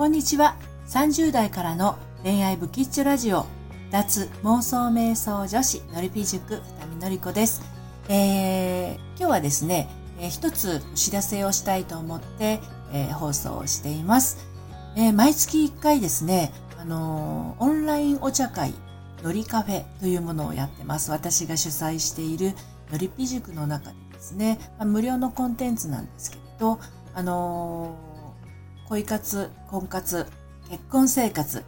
こんにちは。30代からの恋愛ブキッチョラジオ、脱妄想瞑想女子のりぴ塾、二見のりこです。えー、今日はですね、えー、一つお知らせをしたいと思って、えー、放送をしています。えー、毎月1回ですね、あのー、オンラインお茶会、のりカフェというものをやってます。私が主催しているのりぴ塾の中でですね、まあ、無料のコンテンツなんですけれど、あのー、恋活、婚活、結婚生活、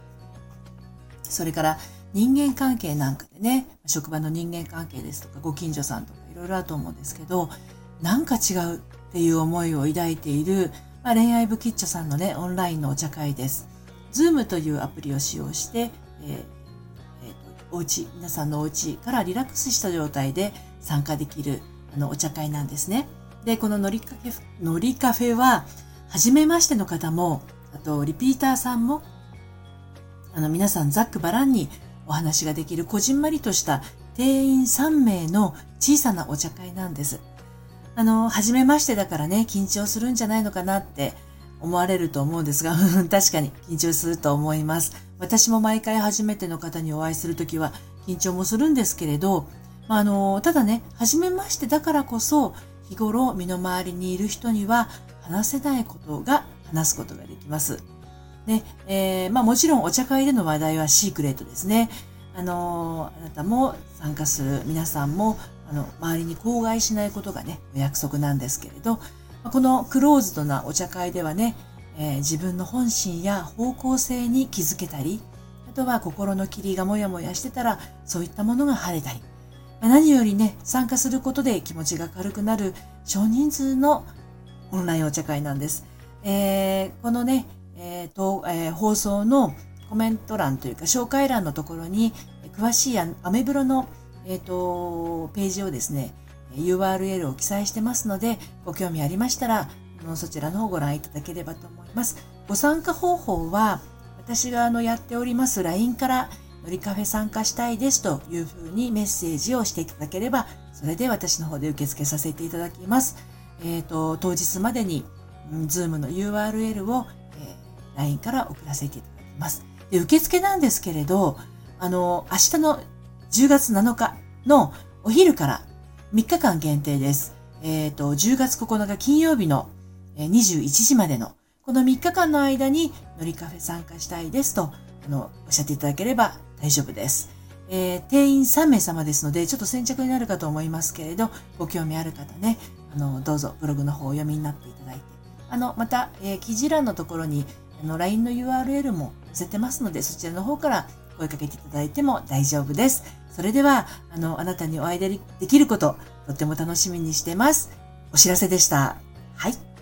それから人間関係なんかでね、職場の人間関係ですとか、ご近所さんとかいろいろあると思うんですけど、なんか違うっていう思いを抱いている、まあ、恋愛部キッチョさんのね、オンラインのお茶会です。ズームというアプリを使用して、えーえーと、お家、皆さんのお家からリラックスした状態で参加できるあのお茶会なんですね。で、こののりカフェ、のりカフェは、初めましての方も、あと、リピーターさんも、あの、皆さんざっくばらんにお話ができるこじんまりとした定員3名の小さなお茶会なんです。あの、初めましてだからね、緊張するんじゃないのかなって思われると思うんですが、確かに緊張すると思います。私も毎回初めての方にお会いするときは緊張もするんですけれど、ま、あの、ただね、初めましてだからこそ、日頃身の回りにいる人には話せないことが話すことができます。ね、えー、まあもちろんお茶会での話題はシークレットですね。あの、あなたも参加する皆さんも、あの、周りに口外しないことがね、お約束なんですけれど、このクローズドなお茶会ではね、えー、自分の本心や方向性に気づけたり、あとは心の霧がもやもやしてたら、そういったものが晴れたり、何よりね、参加することで気持ちが軽くなる少人数のオンラインお茶会なんです。えー、このね、えーとえー、放送のコメント欄というか紹介欄のところに詳しいアメブロの、えーと、ページをですね URL を記載してますのでご興味ありましたらそちらの方をご覧いただければと思います。ご参加方法は私があのやっております LINE からのりカフェ参加したいですというふうにメッセージをしていただければ、それで私の方で受け付けさせていただきます。えっ、ー、と、当日までに、うん、ズームの URL を、えー、LINE から送らせていただきます。で、受付なんですけれど、あの、明日の10月7日のお昼から3日間限定です。えっ、ー、と、10月9日金曜日の21時までの、この3日間の間に、のりカフェ参加したいですと、あの、おっしゃっていただければ大丈夫です。えー、定員3名様ですので、ちょっと先着になるかと思いますけれど、ご興味ある方ね、あの、どうぞブログの方をお読みになっていただいて、あの、また、えー、記事欄のところに、あの、LINE の URL も載せてますので、そちらの方から声かけていただいても大丈夫です。それでは、あの、あなたにお会いできること、とっても楽しみにしてます。お知らせでした。はい。